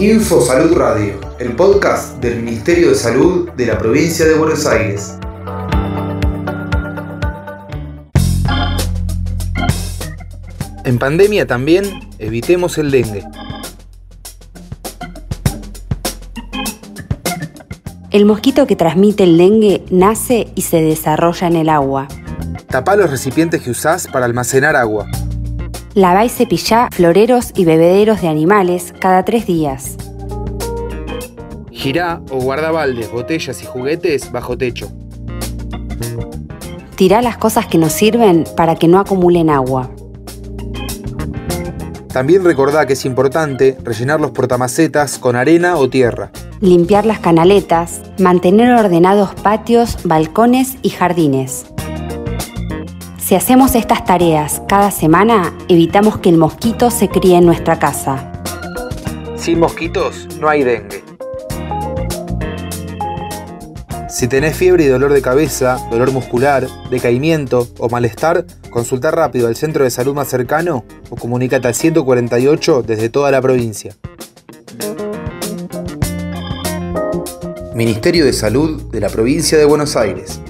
Info Salud Radio, el podcast del Ministerio de Salud de la provincia de Buenos Aires. En pandemia también evitemos el dengue. El mosquito que transmite el dengue nace y se desarrolla en el agua. Tapá los recipientes que usás para almacenar agua. Lavá y cepillá floreros y bebederos de animales cada tres días. Girá o guarda baldes, botellas y juguetes bajo techo. Tirá las cosas que nos sirven para que no acumulen agua. También recordá que es importante rellenar los portamacetas con arena o tierra. Limpiar las canaletas, mantener ordenados patios, balcones y jardines. Si hacemos estas tareas cada semana, evitamos que el mosquito se críe en nuestra casa. Sin mosquitos no hay dengue. Si tenés fiebre y dolor de cabeza, dolor muscular, decaimiento o malestar, consulta rápido al centro de salud más cercano o comunícate al 148 desde toda la provincia. Ministerio de Salud de la provincia de Buenos Aires.